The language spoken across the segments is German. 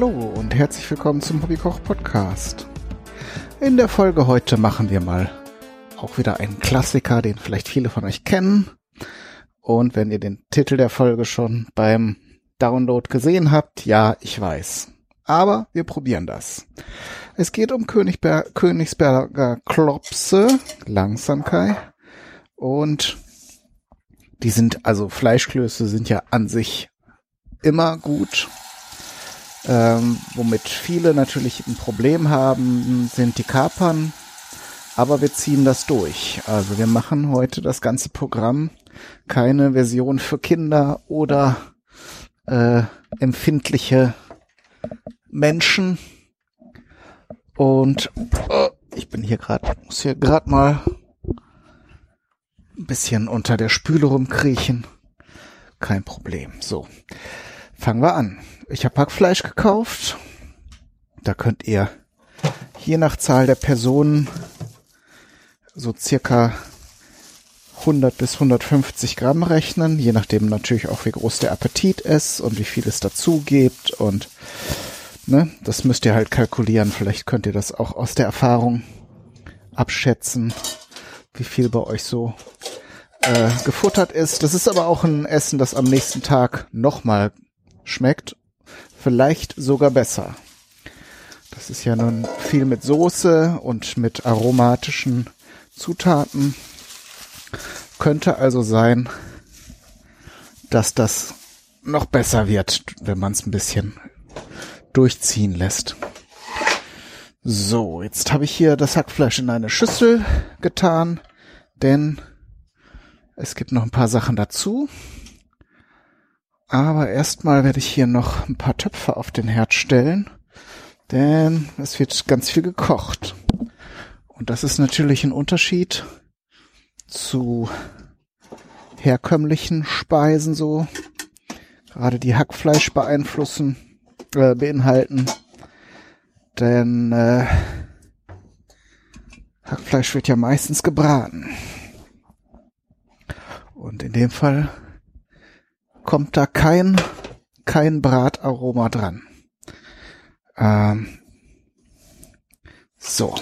Hallo und herzlich willkommen zum Hobbykoch Podcast. In der Folge heute machen wir mal auch wieder einen Klassiker, den vielleicht viele von euch kennen. Und wenn ihr den Titel der Folge schon beim Download gesehen habt, ja, ich weiß. Aber wir probieren das. Es geht um Königsber Königsberger Klopse, Langsamkeit. Und die sind, also Fleischklöße sind ja an sich immer gut ähm, womit viele natürlich ein Problem haben, sind die Kapern. Aber wir ziehen das durch. Also wir machen heute das ganze Programm keine Version für Kinder oder äh, empfindliche Menschen. Und oh, ich bin hier gerade, muss hier gerade mal ein bisschen unter der Spüle rumkriechen. Kein Problem. So, fangen wir an ich habe Hackfleisch gekauft. Da könnt ihr je nach Zahl der Personen so circa 100 bis 150 Gramm rechnen, je nachdem natürlich auch wie groß der Appetit ist und wie viel es dazu gibt und ne, das müsst ihr halt kalkulieren. Vielleicht könnt ihr das auch aus der Erfahrung abschätzen, wie viel bei euch so äh, gefuttert ist. Das ist aber auch ein Essen, das am nächsten Tag nochmal schmeckt vielleicht sogar besser. Das ist ja nun viel mit Soße und mit aromatischen Zutaten. Könnte also sein, dass das noch besser wird, wenn man es ein bisschen durchziehen lässt. So, jetzt habe ich hier das Hackfleisch in eine Schüssel getan, denn es gibt noch ein paar Sachen dazu. Aber erstmal werde ich hier noch ein paar Töpfe auf den Herd stellen, denn es wird ganz viel gekocht. Und das ist natürlich ein Unterschied zu herkömmlichen Speisen so. Gerade die Hackfleisch beeinflussen, äh, beinhalten. Denn äh, Hackfleisch wird ja meistens gebraten. Und in dem Fall kommt da kein, kein Brataroma dran. Ähm, so,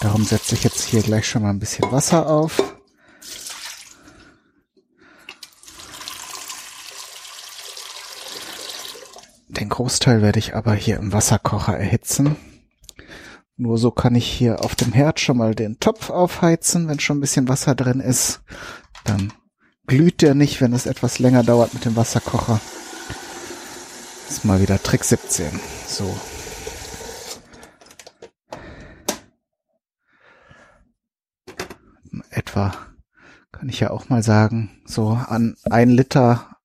darum setze ich jetzt hier gleich schon mal ein bisschen Wasser auf. Den Großteil werde ich aber hier im Wasserkocher erhitzen. Nur so kann ich hier auf dem Herd schon mal den Topf aufheizen, wenn schon ein bisschen Wasser drin ist. Dann glüht der nicht, wenn es etwas länger dauert mit dem Wasserkocher. Das ist mal wieder Trick 17. So. Etwa kann ich ja auch mal sagen, so an ein Liter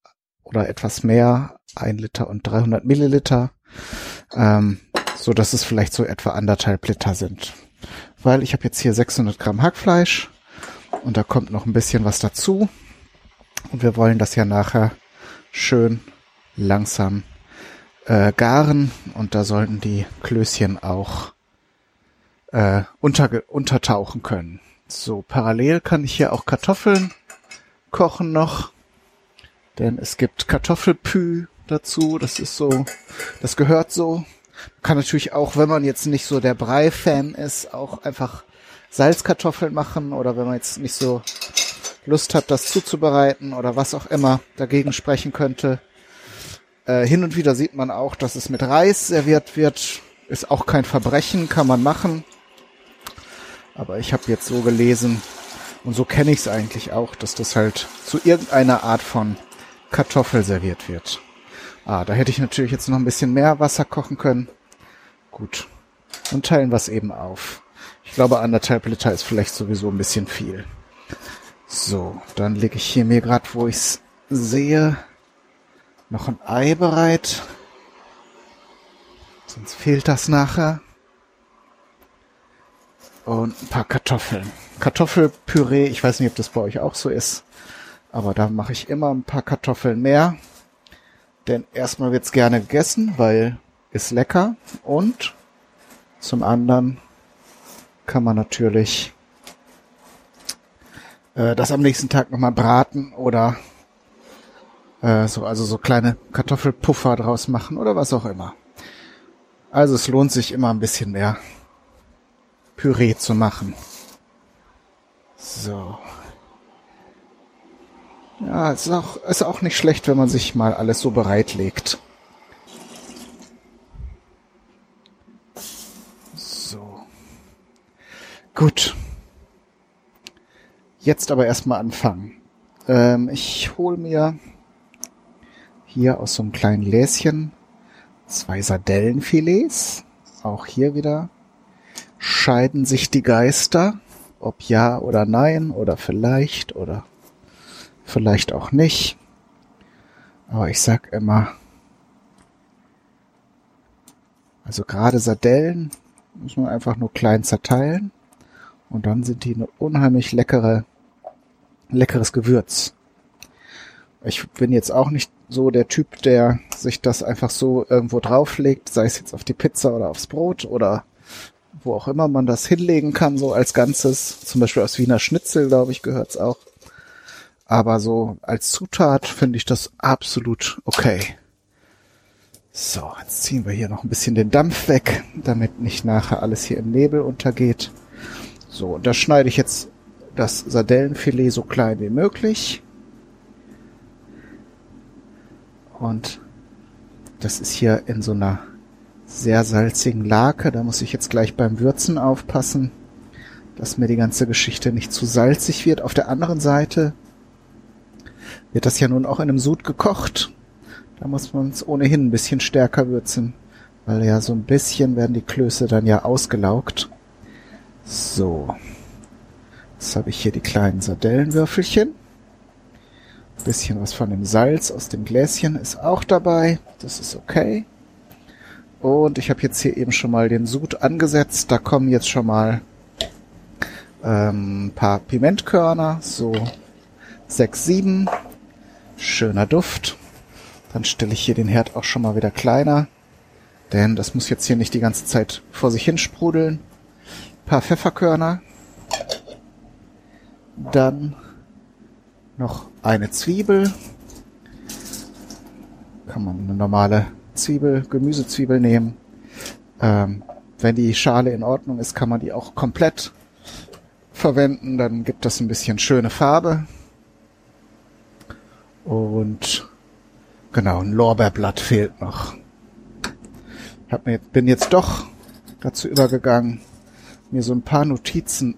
oder etwas mehr, ein Liter und 300 Milliliter, ähm, so dass es vielleicht so etwa anderthalb Liter sind. Weil ich habe jetzt hier 600 Gramm Hackfleisch und da kommt noch ein bisschen was dazu. Und wir wollen das ja nachher schön langsam äh, garen und da sollten die Klößchen auch äh, unter, untertauchen können. So, parallel kann ich hier auch Kartoffeln kochen noch, denn es gibt Kartoffelpü dazu. Das ist so, das gehört so. Kann natürlich auch, wenn man jetzt nicht so der Brei-Fan ist, auch einfach Salzkartoffeln machen oder wenn man jetzt nicht so Lust hat, das zuzubereiten oder was auch immer dagegen sprechen könnte. Äh, hin und wieder sieht man auch, dass es mit Reis serviert wird. Ist auch kein Verbrechen, kann man machen. Aber ich habe jetzt so gelesen und so kenne ich es eigentlich auch, dass das halt zu irgendeiner Art von Kartoffel serviert wird. Ah, da hätte ich natürlich jetzt noch ein bisschen mehr Wasser kochen können. Gut. Und teilen wir es eben auf. Ich glaube, anderthalb Liter ist vielleicht sowieso ein bisschen viel. So, dann lege ich hier mir gerade, wo ich es sehe, noch ein Ei bereit. Sonst fehlt das nachher. Und ein paar Kartoffeln. Kartoffelpüree, ich weiß nicht, ob das bei euch auch so ist. Aber da mache ich immer ein paar Kartoffeln mehr. Denn erstmal wird's gerne gegessen, weil ist lecker. Und zum anderen kann man natürlich äh, das am nächsten Tag nochmal braten oder äh, so, also so kleine Kartoffelpuffer draus machen oder was auch immer. Also es lohnt sich immer ein bisschen mehr Püree zu machen. So. Ja, es ist auch, ist auch nicht schlecht, wenn man sich mal alles so bereitlegt. So. Gut. Jetzt aber erstmal anfangen. Ähm, ich hole mir hier aus so einem kleinen Gläschen zwei Sardellenfilets. Auch hier wieder scheiden sich die Geister, ob ja oder nein oder vielleicht oder vielleicht auch nicht. Aber ich sag immer, also gerade Sardellen muss man einfach nur klein zerteilen und dann sind die eine unheimlich leckere, leckeres Gewürz. Ich bin jetzt auch nicht so der Typ, der sich das einfach so irgendwo drauflegt, sei es jetzt auf die Pizza oder aufs Brot oder wo auch immer man das hinlegen kann, so als Ganzes. Zum Beispiel aus Wiener Schnitzel, glaube ich, gehört's auch. Aber so als Zutat finde ich das absolut okay. So, jetzt ziehen wir hier noch ein bisschen den Dampf weg, damit nicht nachher alles hier im Nebel untergeht. So, und da schneide ich jetzt das Sardellenfilet so klein wie möglich. Und das ist hier in so einer sehr salzigen Lake. Da muss ich jetzt gleich beim Würzen aufpassen, dass mir die ganze Geschichte nicht zu salzig wird. Auf der anderen Seite wird das ja nun auch in einem Sud gekocht. Da muss man es ohnehin ein bisschen stärker würzen, weil ja so ein bisschen werden die Klöße dann ja ausgelaugt. So. Jetzt habe ich hier die kleinen Sardellenwürfelchen. Bisschen was von dem Salz aus dem Gläschen ist auch dabei. Das ist okay. Und ich habe jetzt hier eben schon mal den Sud angesetzt. Da kommen jetzt schon mal ähm, paar Pimentkörner, so sechs, sieben. Schöner Duft. Dann stelle ich hier den Herd auch schon mal wieder kleiner, denn das muss jetzt hier nicht die ganze Zeit vor sich hin sprudeln. paar Pfefferkörner. Dann noch eine Zwiebel. Kann man eine normale Zwiebel, Gemüsezwiebel nehmen. Ähm, wenn die Schale in Ordnung ist, kann man die auch komplett verwenden. Dann gibt das ein bisschen schöne Farbe. Und genau, ein Lorbeerblatt fehlt noch. Ich hab mir bin jetzt doch dazu übergegangen, mir so ein paar Notizen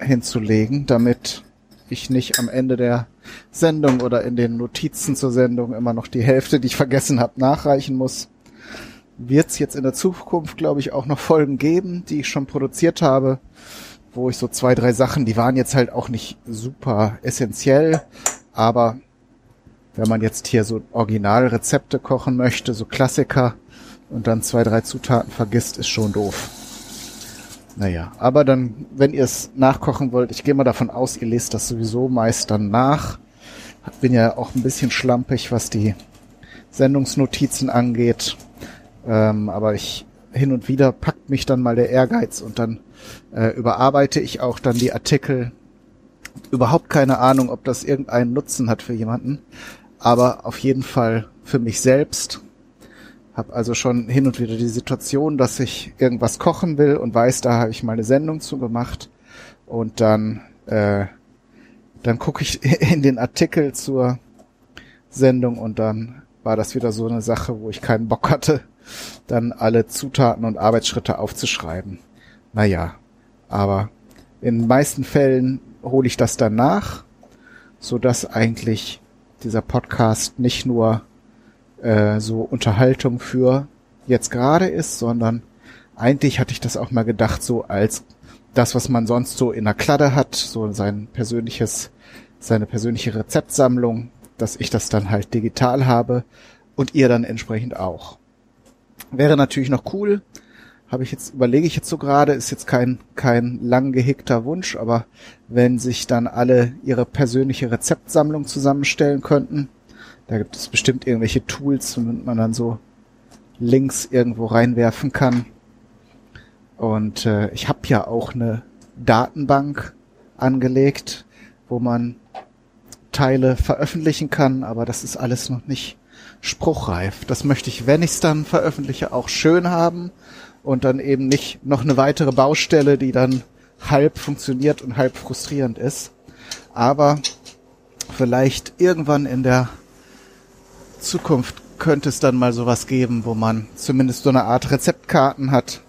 hinzulegen, damit ich nicht am Ende der Sendung oder in den Notizen zur Sendung immer noch die Hälfte, die ich vergessen habe, nachreichen muss. Wird es jetzt in der Zukunft, glaube ich, auch noch Folgen geben, die ich schon produziert habe, wo ich so zwei, drei Sachen, die waren jetzt halt auch nicht super essentiell, aber wenn man jetzt hier so Originalrezepte kochen möchte, so Klassiker und dann zwei, drei Zutaten vergisst, ist schon doof. Naja, aber dann, wenn ihr es nachkochen wollt, ich gehe mal davon aus, ihr lest das sowieso meist dann nach. Bin ja auch ein bisschen schlampig, was die Sendungsnotizen angeht. Ähm, aber ich hin und wieder packt mich dann mal der Ehrgeiz und dann äh, überarbeite ich auch dann die Artikel. Überhaupt keine Ahnung, ob das irgendeinen Nutzen hat für jemanden, aber auf jeden Fall für mich selbst habe also schon hin und wieder die Situation, dass ich irgendwas kochen will und weiß, da habe ich mal eine Sendung zu gemacht. Und dann, äh, dann gucke ich in den Artikel zur Sendung und dann war das wieder so eine Sache, wo ich keinen Bock hatte, dann alle Zutaten und Arbeitsschritte aufzuschreiben. Naja, aber in den meisten Fällen hole ich das dann nach, so dass eigentlich dieser Podcast nicht nur äh, so Unterhaltung für jetzt gerade ist, sondern eigentlich hatte ich das auch mal gedacht, so als das, was man sonst so in der Kladde hat, so sein persönliches, seine persönliche Rezeptsammlung, dass ich das dann halt digital habe und ihr dann entsprechend auch. Wäre natürlich noch cool, habe ich jetzt, überlege ich jetzt so gerade, ist jetzt kein, kein lang gehegter Wunsch, aber wenn sich dann alle ihre persönliche Rezeptsammlung zusammenstellen könnten, da gibt es bestimmt irgendwelche Tools, womit man dann so Links irgendwo reinwerfen kann. Und äh, ich habe ja auch eine Datenbank angelegt, wo man Teile veröffentlichen kann, aber das ist alles noch nicht spruchreif. Das möchte ich, wenn ich es dann veröffentliche, auch schön haben und dann eben nicht noch eine weitere Baustelle, die dann halb funktioniert und halb frustrierend ist. Aber vielleicht irgendwann in der Zukunft könnte es dann mal sowas geben, wo man zumindest so eine Art Rezeptkarten hat,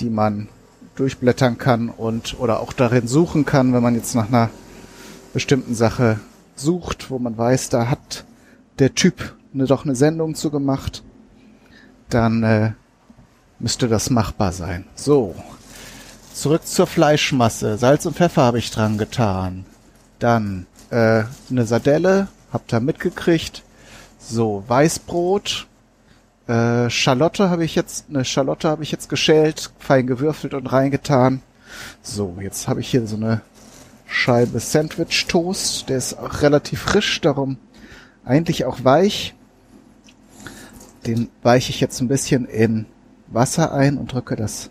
die man durchblättern kann und oder auch darin suchen kann, wenn man jetzt nach einer bestimmten Sache sucht, wo man weiß, da hat der Typ eine, doch eine Sendung zu gemacht, dann äh, müsste das machbar sein. So, zurück zur Fleischmasse. Salz und Pfeffer habe ich dran getan. Dann äh, eine Sardelle, habt ihr mitgekriegt. So, Weißbrot, äh, Schalotte habe ich jetzt, eine Schalotte habe ich jetzt geschält, fein gewürfelt und reingetan. So, jetzt habe ich hier so eine Scheibe Sandwich Toast. Der ist auch relativ frisch, darum eigentlich auch weich. Den weiche ich jetzt ein bisschen in Wasser ein und drücke das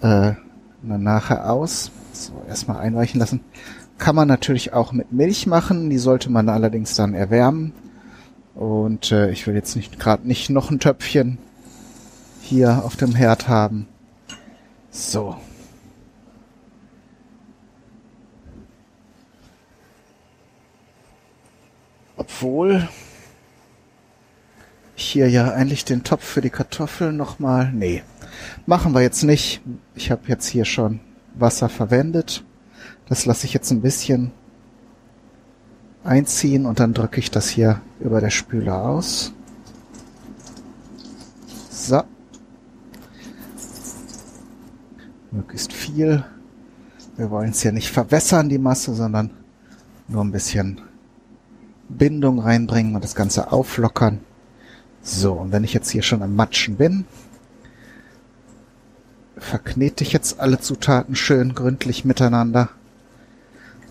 äh, nachher aus. So, erstmal einweichen lassen. Kann man natürlich auch mit Milch machen. Die sollte man allerdings dann erwärmen. Und äh, ich will jetzt nicht gerade nicht noch ein Töpfchen hier auf dem Herd haben. So. Obwohl hier ja eigentlich den Topf für die Kartoffeln nochmal. Nee, machen wir jetzt nicht. Ich habe jetzt hier schon Wasser verwendet. Das lasse ich jetzt ein bisschen einziehen und dann drücke ich das hier über der Spüle aus. So. Möglichst viel. Wir wollen es ja nicht verwässern, die Masse, sondern nur ein bisschen Bindung reinbringen und das Ganze auflockern. So, und wenn ich jetzt hier schon am Matschen bin, verknete ich jetzt alle Zutaten schön gründlich miteinander.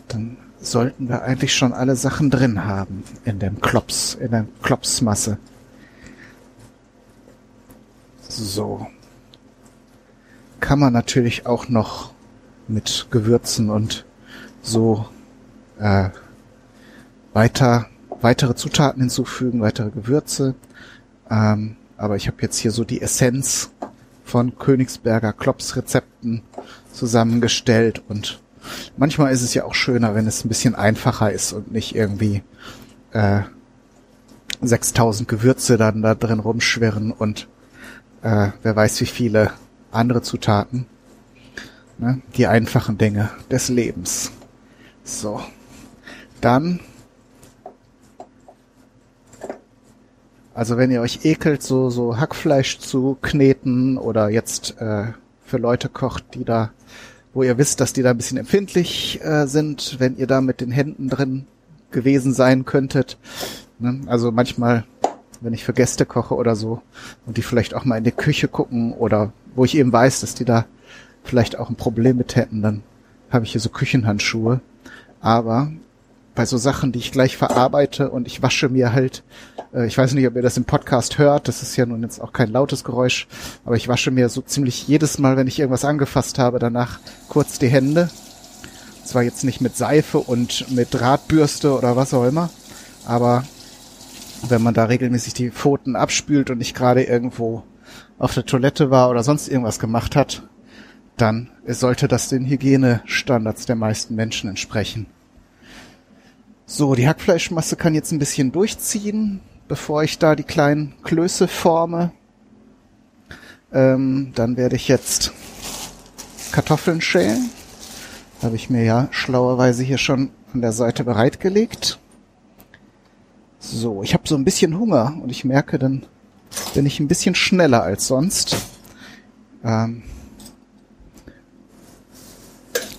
Dann sollten wir eigentlich schon alle Sachen drin haben in dem Klops, in der Klopsmasse. So. Kann man natürlich auch noch mit Gewürzen und so äh, weiter weitere Zutaten hinzufügen, weitere Gewürze. Ähm, aber ich habe jetzt hier so die Essenz von Königsberger Klops Rezepten zusammengestellt und manchmal ist es ja auch schöner, wenn es ein bisschen einfacher ist und nicht irgendwie äh, 6000 Gewürze dann da drin rumschwirren und äh, wer weiß wie viele andere Zutaten. Ne? Die einfachen Dinge des Lebens. So. Dann Also wenn ihr euch ekelt, so, so Hackfleisch zu kneten oder jetzt äh, für Leute kocht, die da, wo ihr wisst, dass die da ein bisschen empfindlich äh, sind, wenn ihr da mit den Händen drin gewesen sein könntet. Ne? Also manchmal, wenn ich für Gäste koche oder so und die vielleicht auch mal in die Küche gucken oder wo ich eben weiß, dass die da vielleicht auch ein Problem mit hätten, dann habe ich hier so Küchenhandschuhe. Aber bei so Sachen, die ich gleich verarbeite und ich wasche mir halt, äh, ich weiß nicht, ob ihr das im Podcast hört, das ist ja nun jetzt auch kein lautes Geräusch, aber ich wasche mir so ziemlich jedes Mal, wenn ich irgendwas angefasst habe, danach kurz die Hände. Zwar jetzt nicht mit Seife und mit Drahtbürste oder was auch immer, aber wenn man da regelmäßig die Pfoten abspült und nicht gerade irgendwo auf der Toilette war oder sonst irgendwas gemacht hat, dann sollte das den Hygienestandards der meisten Menschen entsprechen. So, die Hackfleischmasse kann jetzt ein bisschen durchziehen, bevor ich da die kleinen Klöße forme. Ähm, dann werde ich jetzt Kartoffeln schälen. Habe ich mir ja schlauerweise hier schon an der Seite bereitgelegt. So, ich habe so ein bisschen Hunger und ich merke, dann bin ich ein bisschen schneller als sonst. Ähm,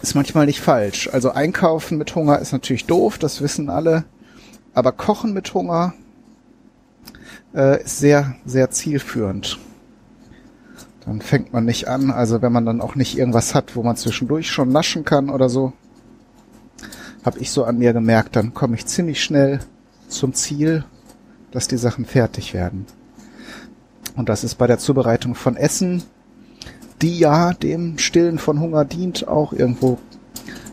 ist manchmal nicht falsch. Also einkaufen mit Hunger ist natürlich doof, das wissen alle. Aber kochen mit Hunger äh, ist sehr, sehr zielführend. Dann fängt man nicht an, also wenn man dann auch nicht irgendwas hat, wo man zwischendurch schon naschen kann oder so, habe ich so an mir gemerkt, dann komme ich ziemlich schnell zum Ziel, dass die Sachen fertig werden. Und das ist bei der Zubereitung von Essen die ja dem Stillen von Hunger dient, auch irgendwo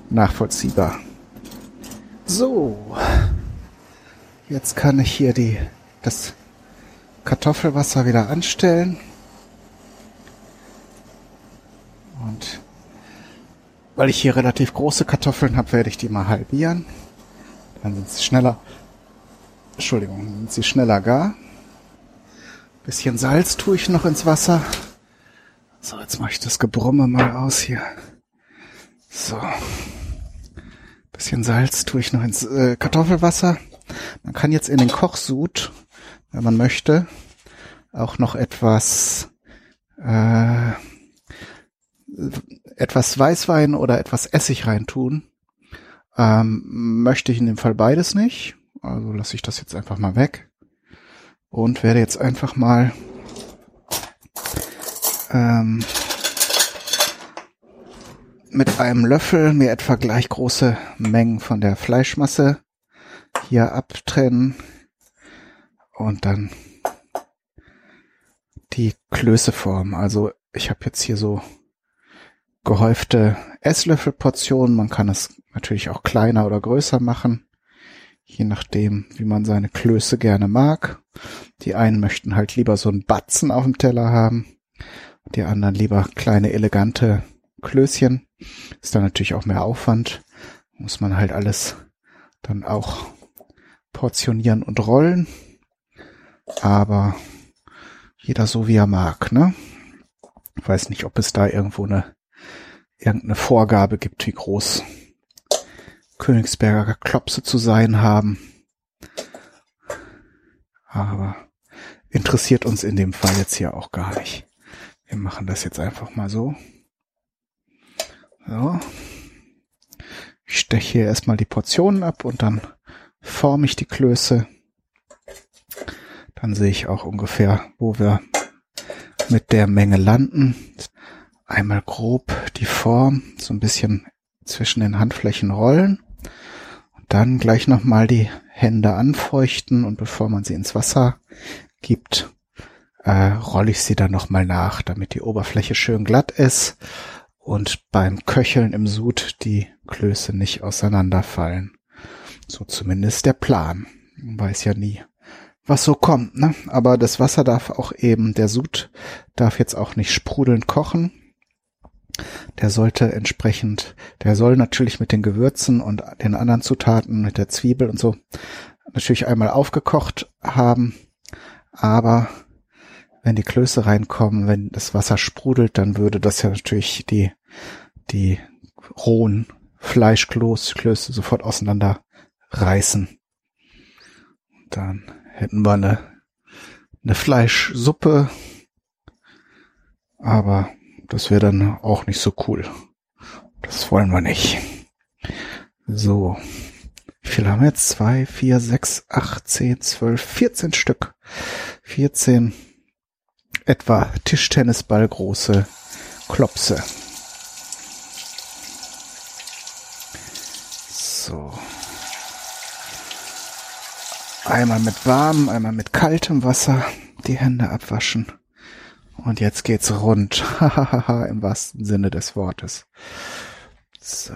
nachvollziehbar. So, jetzt kann ich hier die, das Kartoffelwasser wieder anstellen. Und weil ich hier relativ große Kartoffeln habe, werde ich die mal halbieren. Dann sind sie schneller. Entschuldigung, sind sie schneller gar. Bisschen Salz tue ich noch ins Wasser. So, jetzt mache ich das Gebrumme mal aus hier. So. Bisschen Salz tue ich noch ins äh, Kartoffelwasser. Man kann jetzt in den Kochsud, wenn man möchte, auch noch etwas äh, etwas Weißwein oder etwas Essig reintun. Ähm, möchte ich in dem Fall beides nicht. Also lasse ich das jetzt einfach mal weg. Und werde jetzt einfach mal ähm, mit einem Löffel mir etwa gleich große Mengen von der Fleischmasse hier abtrennen und dann die Klöße formen. Also ich habe jetzt hier so gehäufte Esslöffelportionen. Man kann es natürlich auch kleiner oder größer machen, je nachdem, wie man seine Klöße gerne mag. Die einen möchten halt lieber so einen Batzen auf dem Teller haben, die anderen lieber kleine elegante Klößchen. Ist dann natürlich auch mehr Aufwand. Muss man halt alles dann auch portionieren und rollen. Aber jeder so wie er mag, ne? Ich weiß nicht, ob es da irgendwo eine irgendeine Vorgabe gibt, wie groß Königsberger Klopse zu sein haben. Aber interessiert uns in dem Fall jetzt hier auch gar nicht. Wir machen das jetzt einfach mal so. So. Ich steche hier erstmal die Portionen ab und dann forme ich die Klöße. Dann sehe ich auch ungefähr, wo wir mit der Menge landen einmal grob die Form so ein bisschen zwischen den Handflächen rollen und dann gleich nochmal die Hände anfeuchten und bevor man sie ins Wasser gibt, äh, rolle ich sie dann nochmal nach, damit die Oberfläche schön glatt ist und beim Köcheln im Sud die Klöße nicht auseinanderfallen. So zumindest der Plan. Man weiß ja nie, was so kommt, ne? Aber das Wasser darf auch eben, der Sud darf jetzt auch nicht sprudelnd kochen, der sollte entsprechend, der soll natürlich mit den Gewürzen und den anderen Zutaten, mit der Zwiebel und so, natürlich einmal aufgekocht haben, aber wenn die Klöße reinkommen, wenn das Wasser sprudelt, dann würde das ja natürlich die, die rohen Fleischklöße sofort auseinander reißen. Dann hätten wir eine, eine Fleischsuppe, aber das wäre dann auch nicht so cool. Das wollen wir nicht. So. Wie viel haben wir jetzt? Zwei, vier, sechs, acht, zehn, zwölf, vierzehn Stück. Vierzehn etwa Tischtennisball große Klopse. So. Einmal mit warmem, einmal mit kaltem Wasser die Hände abwaschen. Und jetzt geht's rund. Hahaha, im wahrsten Sinne des Wortes. So.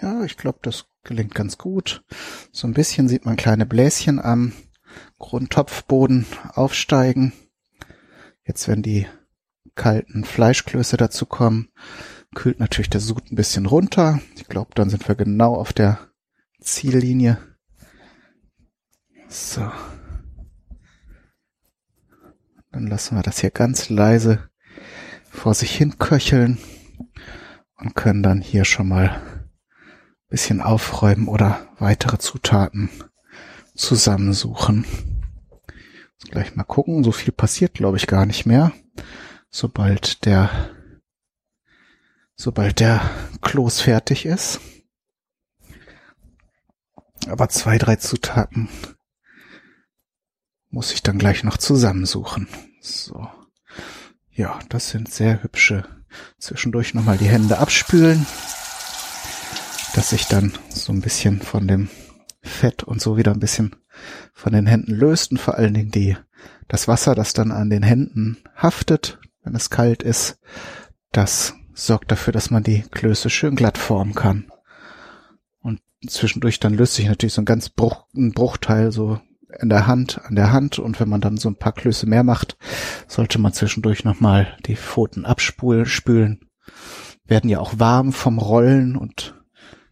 Ja, ich glaube, das gelingt ganz gut. So ein bisschen sieht man kleine Bläschen am Grundtopfboden aufsteigen. Jetzt, wenn die kalten Fleischklöße dazu kommen, kühlt natürlich der Sud ein bisschen runter. Ich glaube, dann sind wir genau auf der Ziellinie. So. Dann lassen wir das hier ganz leise vor sich hin köcheln und können dann hier schon mal bisschen aufräumen oder weitere Zutaten zusammensuchen. Gleich mal gucken. So viel passiert, glaube ich, gar nicht mehr. Sobald der sobald der Kloß fertig ist. Aber zwei, drei Zutaten muss ich dann gleich noch zusammensuchen. So. Ja, das sind sehr hübsche. Zwischendurch nochmal die Hände abspülen, dass sich dann so ein bisschen von dem Fett und so wieder ein bisschen von den Händen löst und vor allen Dingen die, das Wasser, das dann an den Händen haftet, wenn es kalt ist. Das sorgt dafür, dass man die Klöße schön glatt formen kann. Und zwischendurch dann löst sich natürlich so ein ganz Bruch, ein Bruchteil so in der Hand, an der Hand. Und wenn man dann so ein paar Klöße mehr macht, sollte man zwischendurch nochmal die Pfoten abspulen, spülen. Werden ja auch warm vom Rollen und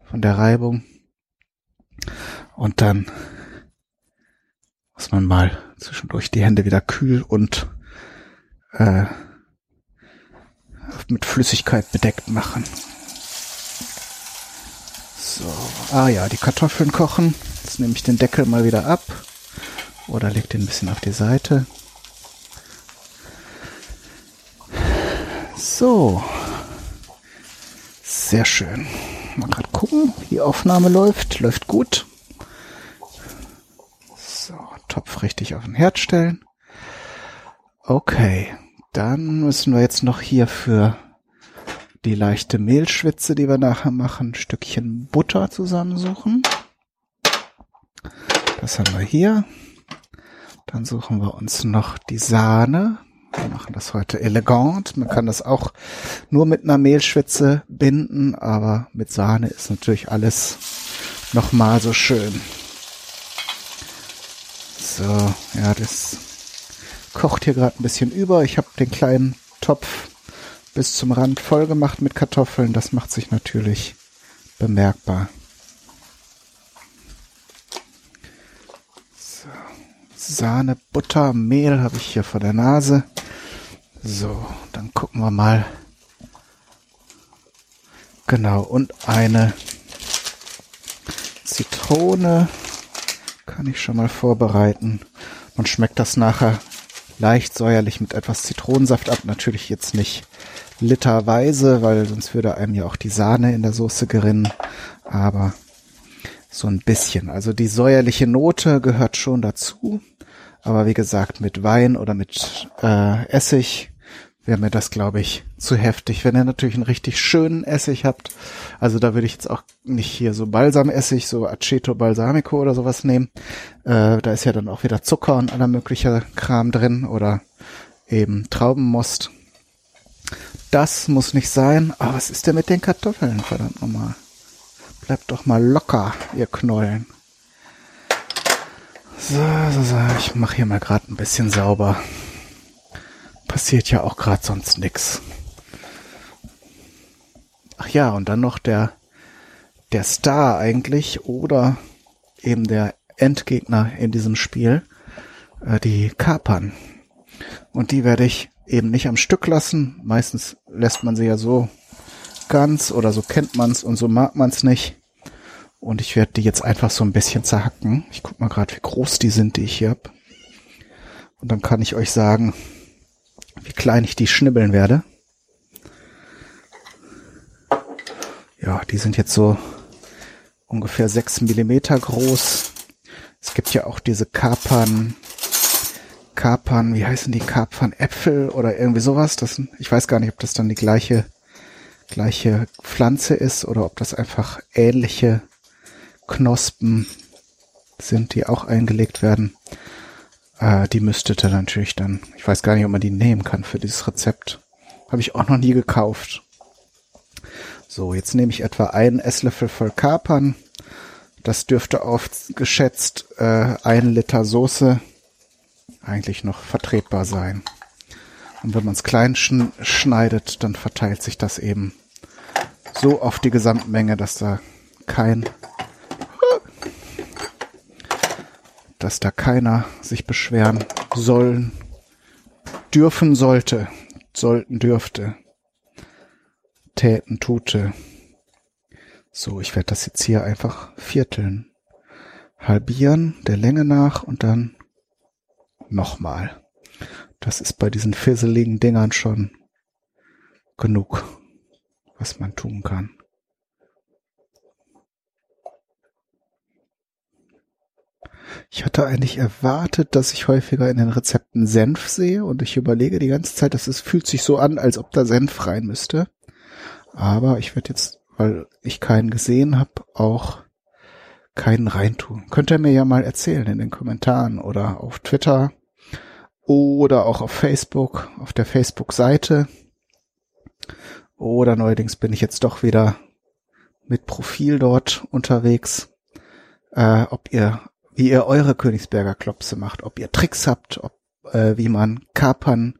von der Reibung. Und dann muss man mal zwischendurch die Hände wieder kühl und äh, mit Flüssigkeit bedeckt machen. So, ah ja, die Kartoffeln kochen. Jetzt nehme ich den Deckel mal wieder ab oder leg den ein bisschen auf die Seite. So, sehr schön. Mal gerade gucken, die Aufnahme läuft. Läuft gut. So, Topf richtig auf den Herd stellen. Okay, dann müssen wir jetzt noch hier für die leichte Mehlschwitze, die wir nachher machen, ein Stückchen Butter zusammensuchen. Das haben wir hier. Dann suchen wir uns noch die Sahne. Wir machen das heute elegant. Man kann das auch nur mit einer Mehlschwitze binden, aber mit Sahne ist natürlich alles nochmal so schön. So, ja, das kocht hier gerade ein bisschen über. Ich habe den kleinen Topf bis zum Rand voll gemacht mit Kartoffeln. Das macht sich natürlich bemerkbar. Sahne, Butter, Mehl habe ich hier vor der Nase. So, dann gucken wir mal. Genau, und eine Zitrone kann ich schon mal vorbereiten. Man schmeckt das nachher leicht säuerlich mit etwas Zitronensaft ab. Natürlich jetzt nicht literweise, weil sonst würde einem ja auch die Sahne in der Soße gerinnen. Aber so ein bisschen. Also die säuerliche Note gehört schon dazu. Aber wie gesagt, mit Wein oder mit äh, Essig wäre mir das, glaube ich, zu heftig. Wenn ihr natürlich einen richtig schönen Essig habt, also da würde ich jetzt auch nicht hier so Balsamessig, so Aceto Balsamico oder sowas nehmen. Äh, da ist ja dann auch wieder Zucker und aller möglicher Kram drin oder eben Traubenmost. Das muss nicht sein. Aber was ist denn mit den Kartoffeln, verdammt nochmal? Bleibt doch mal locker, ihr Knollen. So, so, so. Ich mache hier mal gerade ein bisschen sauber passiert ja auch gerade sonst nix. Ach ja, und dann noch der, der Star eigentlich oder eben der Endgegner in diesem Spiel, äh, die Kapern. Und die werde ich eben nicht am Stück lassen. Meistens lässt man sie ja so ganz oder so kennt man's und so mag man's nicht. Und ich werde die jetzt einfach so ein bisschen zerhacken. Ich guck mal gerade, wie groß die sind, die ich hier hab. Und dann kann ich euch sagen, wie klein ich die schnibbeln werde. Ja, die sind jetzt so ungefähr sechs Millimeter groß. Es gibt ja auch diese Kapern, Kapern, wie heißen die Kapern? Äpfel oder irgendwie sowas. Das, ich weiß gar nicht, ob das dann die gleiche, gleiche Pflanze ist oder ob das einfach ähnliche Knospen sind, die auch eingelegt werden. Äh, die müsstete natürlich dann, ich weiß gar nicht, ob man die nehmen kann für dieses Rezept. Habe ich auch noch nie gekauft. So, jetzt nehme ich etwa einen Esslöffel voll Kapern. Das dürfte auf geschätzt äh, ein Liter Soße eigentlich noch vertretbar sein. Und wenn man es klein schn schneidet, dann verteilt sich das eben so auf die Gesamtmenge, dass da kein dass da keiner sich beschweren sollen, dürfen sollte, sollten dürfte, täten tute. So, ich werde das jetzt hier einfach vierteln. Halbieren der Länge nach und dann nochmal. Das ist bei diesen fizzeligen Dingern schon genug, was man tun kann. Ich hatte eigentlich erwartet, dass ich häufiger in den Rezepten Senf sehe und ich überlege die ganze Zeit, dass es fühlt sich so an, als ob da Senf rein müsste. Aber ich werde jetzt, weil ich keinen gesehen habe, auch keinen reintun. Könnt ihr mir ja mal erzählen in den Kommentaren oder auf Twitter, oder auch auf Facebook, auf der Facebook-Seite. Oder neuerdings bin ich jetzt doch wieder mit Profil dort unterwegs. Äh, ob ihr, wie ihr eure Königsberger Klopse macht, ob ihr Tricks habt, ob, äh, wie man Kapern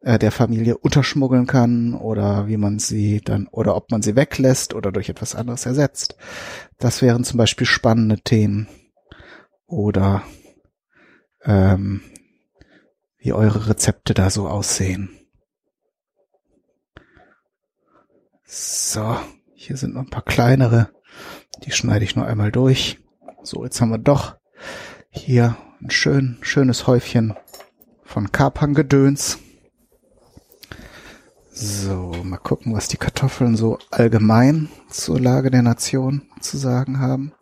äh, der Familie unterschmuggeln kann oder wie man sie dann oder ob man sie weglässt oder durch etwas anderes ersetzt. Das wären zum Beispiel spannende Themen oder ähm, wie eure Rezepte da so aussehen. So, hier sind noch ein paar kleinere. Die schneide ich nur einmal durch. So, jetzt haben wir doch hier ein schön, schönes Häufchen von Kapangedöns. So, mal gucken, was die Kartoffeln so allgemein zur Lage der Nation zu sagen haben.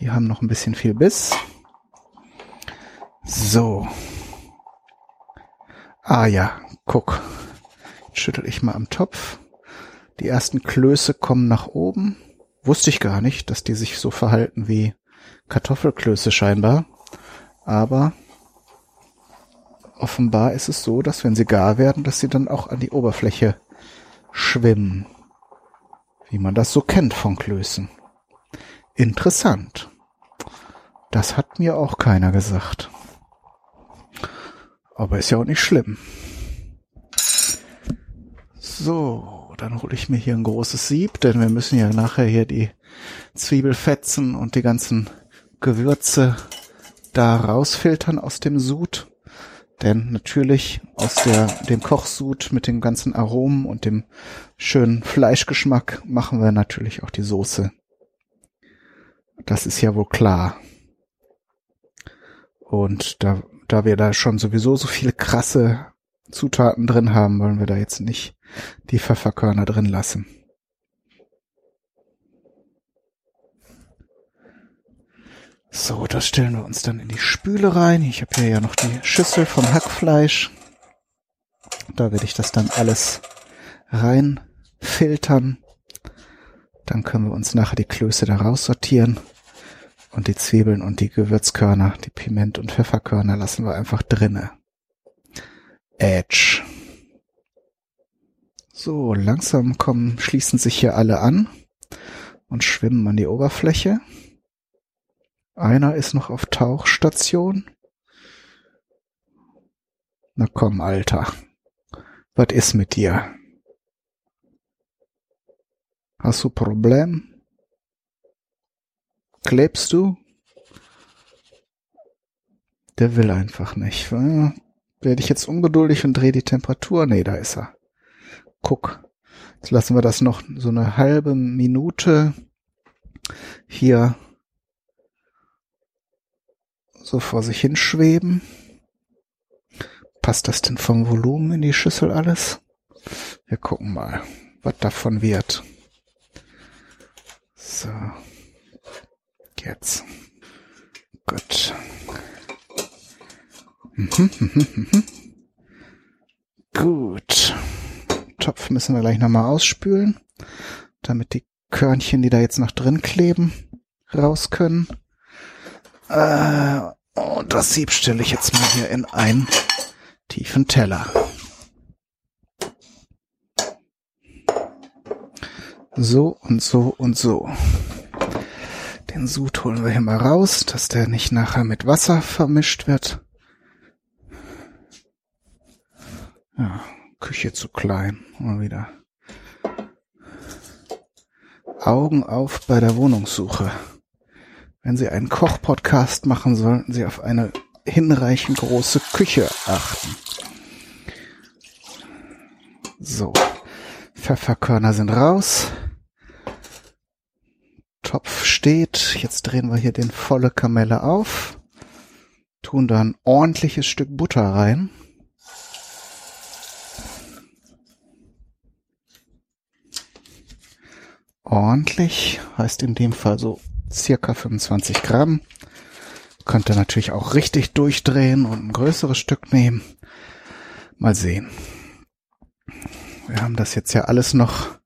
Die haben noch ein bisschen viel Biss. So. Ah ja, guck. Jetzt schüttel ich mal am Topf. Die ersten Klöße kommen nach oben. Wusste ich gar nicht, dass die sich so verhalten wie Kartoffelklöße scheinbar. Aber offenbar ist es so, dass wenn sie gar werden, dass sie dann auch an die Oberfläche schwimmen. Wie man das so kennt von Klößen. Interessant. Das hat mir auch keiner gesagt. Aber ist ja auch nicht schlimm. So, dann hole ich mir hier ein großes Sieb, denn wir müssen ja nachher hier die Zwiebelfetzen und die ganzen Gewürze da rausfiltern aus dem Sud. Denn natürlich aus der, dem Kochsud mit den ganzen Aromen und dem schönen Fleischgeschmack machen wir natürlich auch die Soße. Das ist ja wohl klar. Und da, da wir da schon sowieso so viele krasse Zutaten drin haben, wollen wir da jetzt nicht die Pfefferkörner drin lassen. So, das stellen wir uns dann in die Spüle rein. Ich habe hier ja noch die Schüssel vom Hackfleisch. Da werde ich das dann alles rein filtern. Dann können wir uns nachher die Klöße da raussortieren. Und die Zwiebeln und die Gewürzkörner, die Piment- und Pfefferkörner lassen wir einfach drinne. Edge. So, langsam kommen, schließen sich hier alle an und schwimmen an die Oberfläche. Einer ist noch auf Tauchstation. Na komm, Alter. Was ist mit dir? Hast du Problem? Klebst du? Der will einfach nicht. Werde ich jetzt ungeduldig und drehe die Temperatur? Nee, da ist er. Guck. Jetzt lassen wir das noch so eine halbe Minute hier so vor sich hinschweben. Passt das denn vom Volumen in die Schüssel alles? Wir gucken mal, was davon wird. So. Jetzt. Gut. Gut. Topf müssen wir gleich nochmal ausspülen, damit die Körnchen, die da jetzt noch drin kleben, raus können. Äh, und das Sieb stelle ich jetzt mal hier in einen tiefen Teller. So und so und so. Den Sud holen wir hier mal raus, dass der nicht nachher mit Wasser vermischt wird. Ja, Küche zu klein. Mal wieder. Augen auf bei der Wohnungssuche. Wenn Sie einen Kochpodcast machen, sollten Sie auf eine hinreichend große Küche achten. So, Pfefferkörner sind raus. Topf steht. Jetzt drehen wir hier den volle Kamelle auf. Tun da ein ordentliches Stück Butter rein. Ordentlich heißt in dem Fall so circa 25 Gramm. Könnt ihr natürlich auch richtig durchdrehen und ein größeres Stück nehmen. Mal sehen. Wir haben das jetzt ja alles noch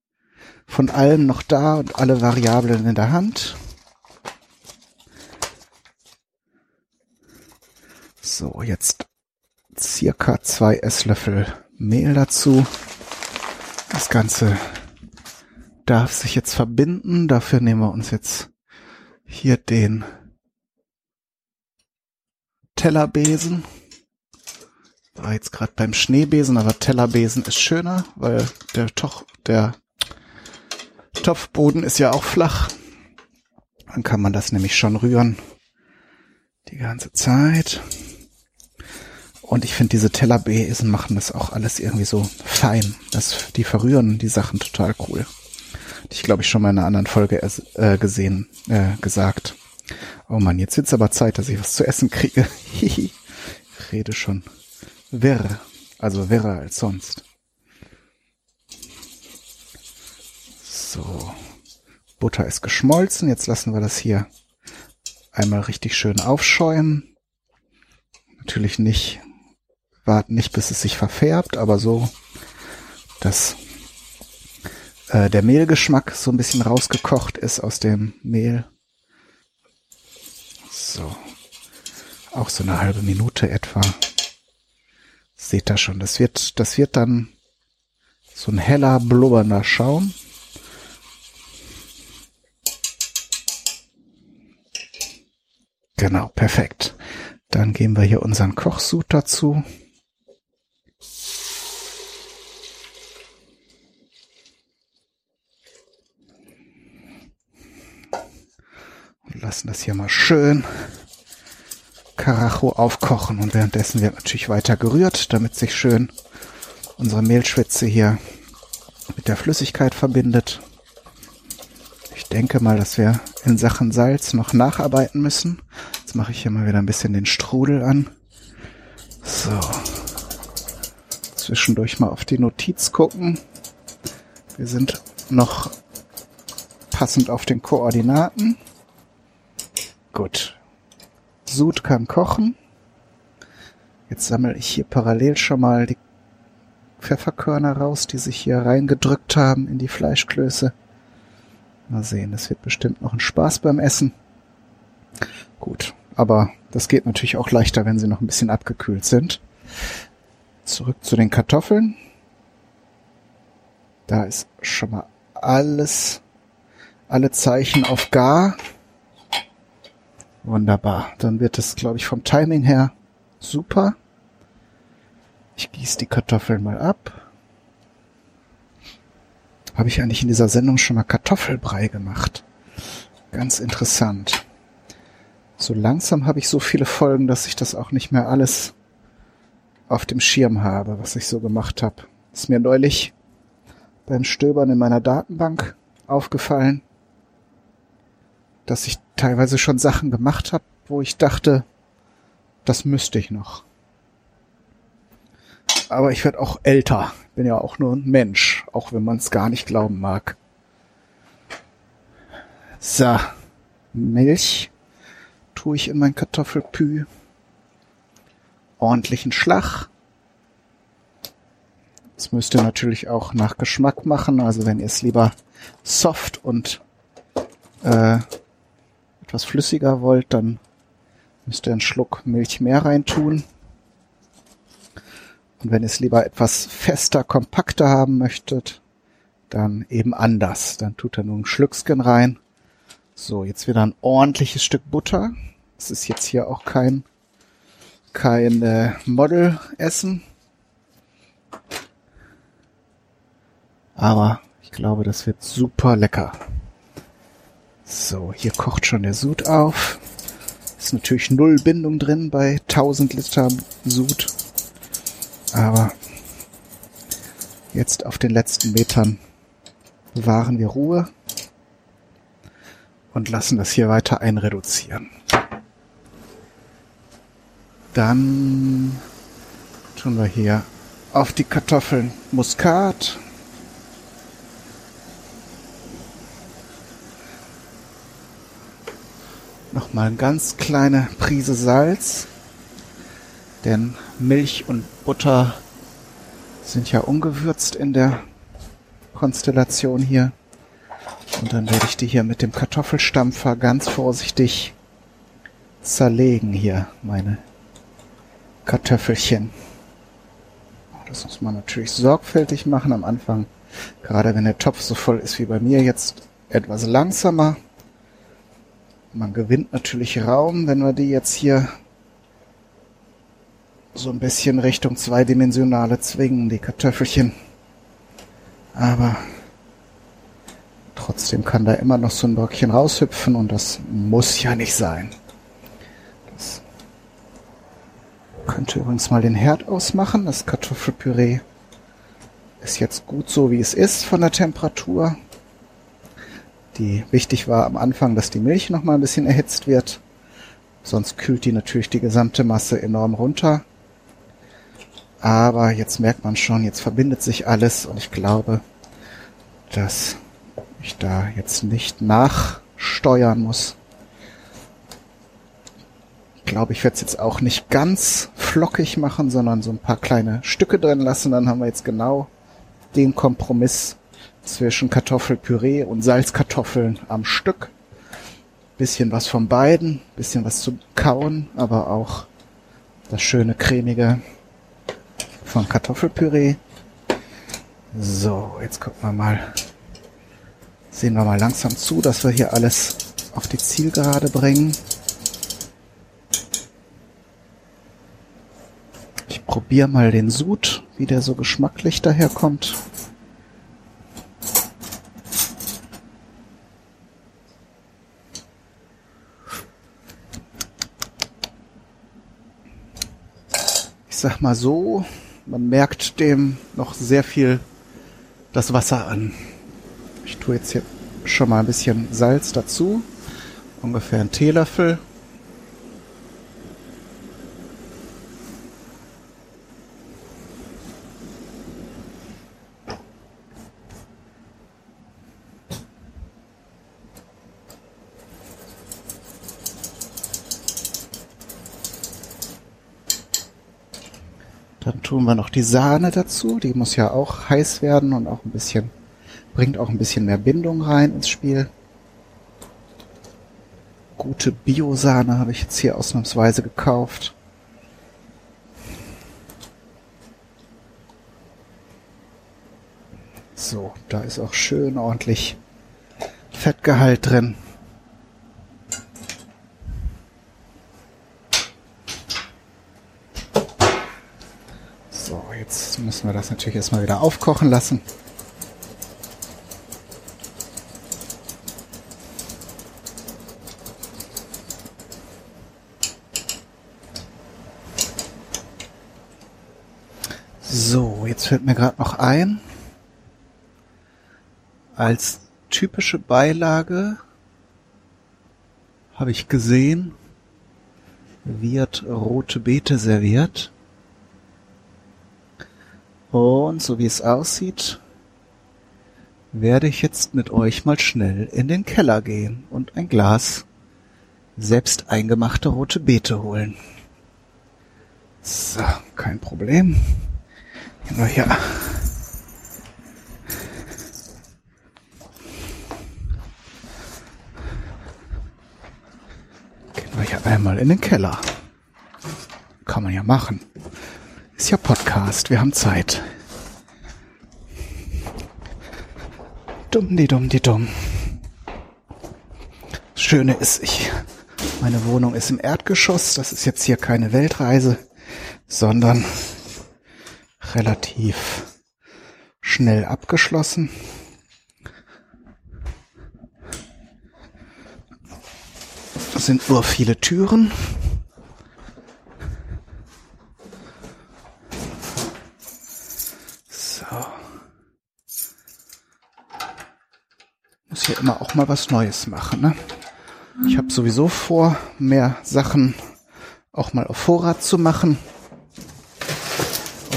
von allem noch da und alle Variablen in der Hand. So, jetzt circa zwei Esslöffel Mehl dazu. Das Ganze darf sich jetzt verbinden. Dafür nehmen wir uns jetzt hier den Tellerbesen. War jetzt gerade beim Schneebesen, aber Tellerbesen ist schöner, weil der, Toch, der Topfboden ist ja auch flach. Dann kann man das nämlich schon rühren. Die ganze Zeit. Und ich finde, diese Tellerbesen machen das auch alles irgendwie so fein. Das, die verrühren die Sachen total cool. Ich glaube, ich schon mal in einer anderen Folge äh, gesehen, äh, gesagt. Oh man, jetzt wird's aber Zeit, dass ich was zu essen kriege. ich rede schon wirr, also wirrer als sonst. So, Butter ist geschmolzen. Jetzt lassen wir das hier einmal richtig schön aufschäumen. Natürlich nicht, warten nicht, bis es sich verfärbt, aber so, dass äh, der Mehlgeschmack so ein bisschen rausgekocht ist aus dem Mehl. So. Auch so eine halbe Minute etwa. Seht ihr schon, das wird, das wird dann so ein heller, blubbernder Schaum. Genau, perfekt. Dann geben wir hier unseren Kochsud dazu. Und lassen das hier mal schön Karacho aufkochen. Und währenddessen wird natürlich weiter gerührt, damit sich schön unsere Mehlschwitze hier mit der Flüssigkeit verbindet. Ich denke mal, dass wir in Sachen Salz noch nacharbeiten müssen. Mache ich hier mal wieder ein bisschen den Strudel an. So. Zwischendurch mal auf die Notiz gucken. Wir sind noch passend auf den Koordinaten. Gut. Sud kann kochen. Jetzt sammle ich hier parallel schon mal die Pfefferkörner raus, die sich hier reingedrückt haben in die Fleischklöße. Mal sehen, das wird bestimmt noch ein Spaß beim Essen. Gut, aber das geht natürlich auch leichter, wenn sie noch ein bisschen abgekühlt sind. Zurück zu den Kartoffeln. Da ist schon mal alles, alle Zeichen auf gar. Wunderbar. Dann wird es, glaube ich, vom Timing her super. Ich gieße die Kartoffeln mal ab. Habe ich eigentlich in dieser Sendung schon mal Kartoffelbrei gemacht? Ganz interessant. So langsam habe ich so viele Folgen, dass ich das auch nicht mehr alles auf dem Schirm habe, was ich so gemacht habe. Ist mir neulich beim Stöbern in meiner Datenbank aufgefallen, dass ich teilweise schon Sachen gemacht habe, wo ich dachte, das müsste ich noch. Aber ich werde auch älter. Bin ja auch nur ein Mensch, auch wenn man es gar nicht glauben mag. So, Milch tue ich in mein Kartoffelpü. Ordentlichen Schlag. Das müsst ihr natürlich auch nach Geschmack machen. Also wenn ihr es lieber soft und äh, etwas flüssiger wollt, dann müsst ihr einen Schluck Milch mehr reintun. Und wenn ihr es lieber etwas fester, kompakter haben möchtet, dann eben anders. Dann tut er nur ein Schlückchen rein. So, jetzt wieder ein ordentliches Stück Butter. Es ist jetzt hier auch kein, kein äh, Model-Essen. Aber ich glaube, das wird super lecker. So, hier kocht schon der Sud auf. Ist natürlich null Bindung drin bei 1000 Liter Sud. Aber jetzt auf den letzten Metern bewahren wir Ruhe und lassen das hier weiter einreduzieren. Dann tun wir hier auf die Kartoffeln Muskat, Nochmal eine ganz kleine Prise Salz. Denn Milch und Butter sind ja ungewürzt in der Konstellation hier. Und dann werde ich die hier mit dem Kartoffelstampfer ganz vorsichtig zerlegen hier, meine Kartoffelchen. Das muss man natürlich sorgfältig machen am Anfang. Gerade wenn der Topf so voll ist wie bei mir jetzt etwas langsamer. Man gewinnt natürlich Raum, wenn wir die jetzt hier so ein bisschen Richtung zweidimensionale zwingen, die Kartoffelchen. Aber trotzdem kann da immer noch so ein Bröckchen raushüpfen und das muss ja nicht sein. Das könnte übrigens mal den Herd ausmachen. Das Kartoffelpüree ist jetzt gut so, wie es ist von der Temperatur. Die wichtig war am Anfang, dass die Milch noch mal ein bisschen erhitzt wird. Sonst kühlt die natürlich die gesamte Masse enorm runter. Aber jetzt merkt man schon, jetzt verbindet sich alles und ich glaube, dass ich da jetzt nicht nachsteuern muss. Ich glaube, ich werde es jetzt auch nicht ganz flockig machen, sondern so ein paar kleine Stücke drin lassen. Dann haben wir jetzt genau den Kompromiss zwischen Kartoffelpüree und Salzkartoffeln am Stück. Bisschen was von beiden, bisschen was zu kauen, aber auch das schöne cremige von Kartoffelpüree. So, jetzt gucken wir mal. Sehen wir mal langsam zu, dass wir hier alles auf die Zielgerade bringen. Ich probiere mal den Sud, wie der so geschmacklich daherkommt. Ich sag mal so, man merkt dem noch sehr viel das Wasser an. Tue jetzt hier schon mal ein bisschen Salz dazu. Ungefähr einen Teelöffel. Dann tun wir noch die Sahne dazu. Die muss ja auch heiß werden und auch ein bisschen, bringt auch ein bisschen mehr Bindung rein ins Spiel. Gute Bio-Sahne habe ich jetzt hier ausnahmsweise gekauft. So, da ist auch schön ordentlich Fettgehalt drin. müssen wir das natürlich erstmal wieder aufkochen lassen. Fällt mir gerade noch ein, als typische Beilage habe ich gesehen, wird rote Beete serviert. Und so wie es aussieht, werde ich jetzt mit euch mal schnell in den Keller gehen und ein Glas selbst eingemachte rote Beete holen. So, kein Problem. Gehen wir hier. Gehen wir hier einmal in den Keller. Kann man ja machen. Ist ja Podcast, wir haben Zeit. Dumm, die dumm, die dumm. Das Schöne ist, ich, meine Wohnung ist im Erdgeschoss. Das ist jetzt hier keine Weltreise, sondern relativ schnell abgeschlossen. Es sind nur viele Türen. muss ja immer auch mal was Neues machen. Ne? Ich habe sowieso vor, mehr Sachen auch mal auf Vorrat zu machen.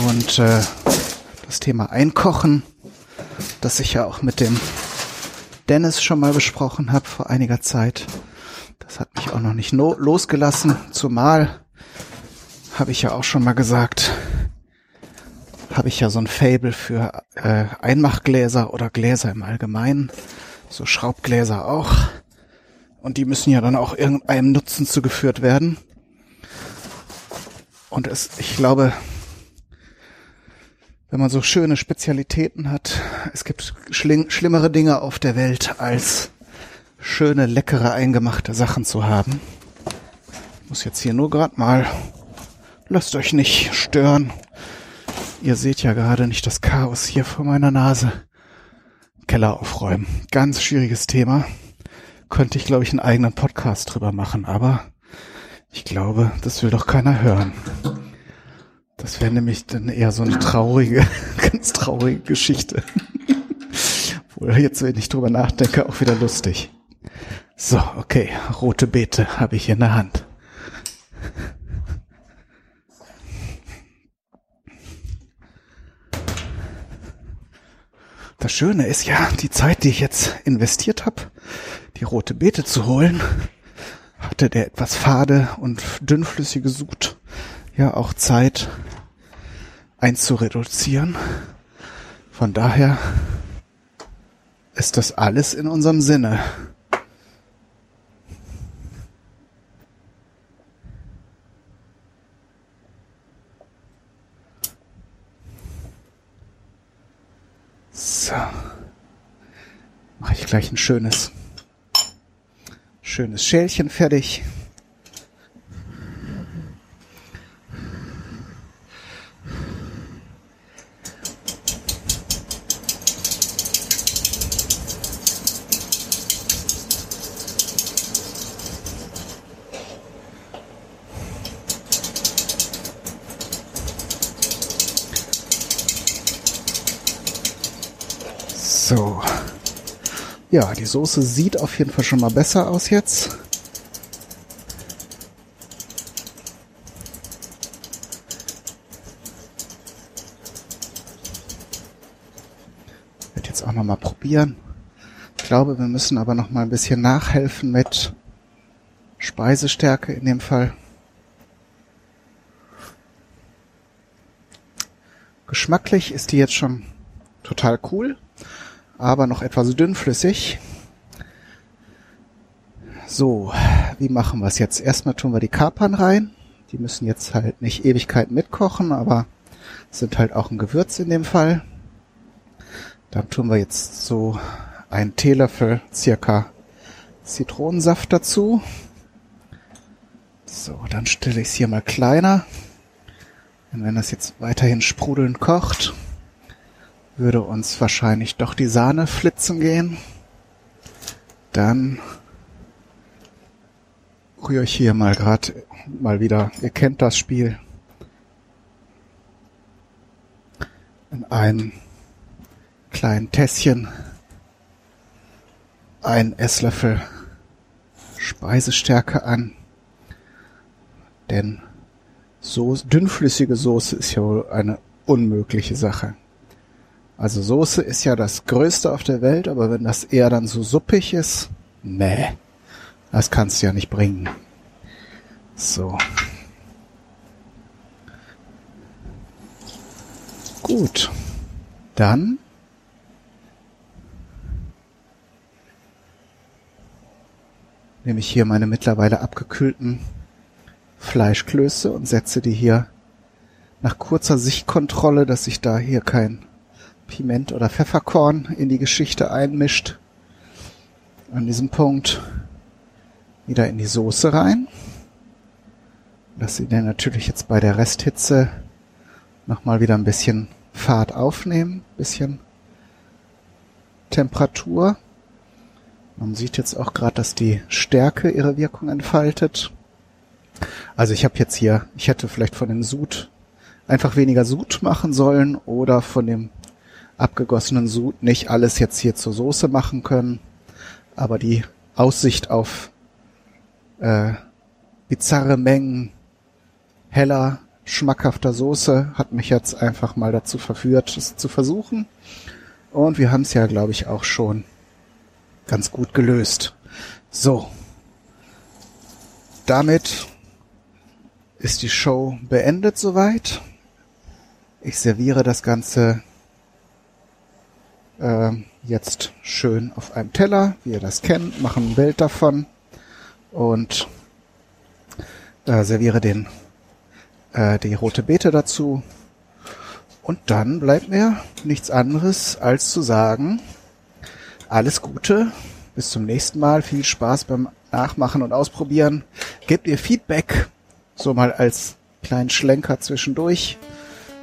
Und äh, das Thema Einkochen, das ich ja auch mit dem Dennis schon mal besprochen habe vor einiger Zeit, das hat mich auch noch nicht no losgelassen. Zumal habe ich ja auch schon mal gesagt, habe ich ja so ein Fable für äh, Einmachgläser oder Gläser im Allgemeinen so Schraubgläser auch. Und die müssen ja dann auch irgendeinem Nutzen zugeführt werden. Und es, ich glaube, wenn man so schöne Spezialitäten hat. Es gibt schlimmere Dinge auf der Welt, als schöne, leckere, eingemachte Sachen zu haben. Ich muss jetzt hier nur gerade mal, lasst euch nicht stören. Ihr seht ja gerade nicht das Chaos hier vor meiner Nase. Keller aufräumen. Ganz schwieriges Thema. Könnte ich, glaube ich, einen eigenen Podcast drüber machen, aber ich glaube, das will doch keiner hören. Das wäre nämlich dann eher so eine traurige, ganz traurige Geschichte. Wohl jetzt, wenn ich drüber nachdenke, auch wieder lustig. So, okay, rote Beete habe ich in der Hand. Das Schöne ist ja, die Zeit, die ich jetzt investiert habe, die rote Beete zu holen, hatte der etwas fade und dünnflüssige Sud ja auch Zeit einzureduzieren. Von daher ist das alles in unserem Sinne. So. Mache ich gleich ein schönes, schönes Schälchen fertig. So. Ja, die Soße sieht auf jeden Fall schon mal besser aus jetzt. Werde jetzt auch noch mal probieren. Ich glaube, wir müssen aber noch mal ein bisschen nachhelfen mit Speisestärke in dem Fall. Geschmacklich ist die jetzt schon total cool aber noch etwas dünnflüssig. So, wie machen wir es jetzt? Erstmal tun wir die Kapern rein. Die müssen jetzt halt nicht Ewigkeiten mitkochen, aber sind halt auch ein Gewürz in dem Fall. Dann tun wir jetzt so einen Teelöffel circa Zitronensaft dazu. So, dann stelle ich es hier mal kleiner. Und wenn das jetzt weiterhin sprudelnd kocht, würde uns wahrscheinlich doch die Sahne flitzen gehen. Dann rühre ich hier mal gerade mal wieder, ihr kennt das Spiel, in einem kleinen Tässchen ein Esslöffel Speisestärke an, denn so dünnflüssige Soße ist ja wohl eine unmögliche Sache. Also Soße ist ja das Größte auf der Welt, aber wenn das eher dann so suppig ist, nee, das kannst du ja nicht bringen. So. Gut. Dann nehme ich hier meine mittlerweile abgekühlten Fleischklöße und setze die hier nach kurzer Sichtkontrolle, dass sich da hier kein Piment oder Pfefferkorn in die Geschichte einmischt. An diesem Punkt wieder in die Soße rein. Dass sie dann natürlich jetzt bei der Resthitze nochmal wieder ein bisschen Fahrt aufnehmen, bisschen Temperatur. Man sieht jetzt auch gerade, dass die Stärke ihre Wirkung entfaltet. Also ich habe jetzt hier, ich hätte vielleicht von dem Sud einfach weniger Sud machen sollen oder von dem abgegossenen Sud nicht alles jetzt hier zur Soße machen können. Aber die Aussicht auf äh, bizarre Mengen heller, schmackhafter Soße hat mich jetzt einfach mal dazu verführt, es zu versuchen. Und wir haben es ja, glaube ich, auch schon ganz gut gelöst. So. Damit ist die Show beendet soweit. Ich serviere das Ganze äh, jetzt schön auf einem Teller, wie ihr das kennt, machen ein Bild davon und äh, serviere den äh, die rote Beete dazu Und dann bleibt mir nichts anderes als zu sagen, alles Gute, bis zum nächsten Mal, viel Spaß beim Nachmachen und Ausprobieren. Gebt ihr Feedback, so mal als kleinen Schlenker zwischendurch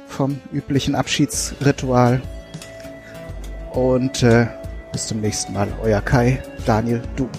vom üblichen Abschiedsritual. Und äh, bis zum nächsten Mal, euer Kai, Daniel, du.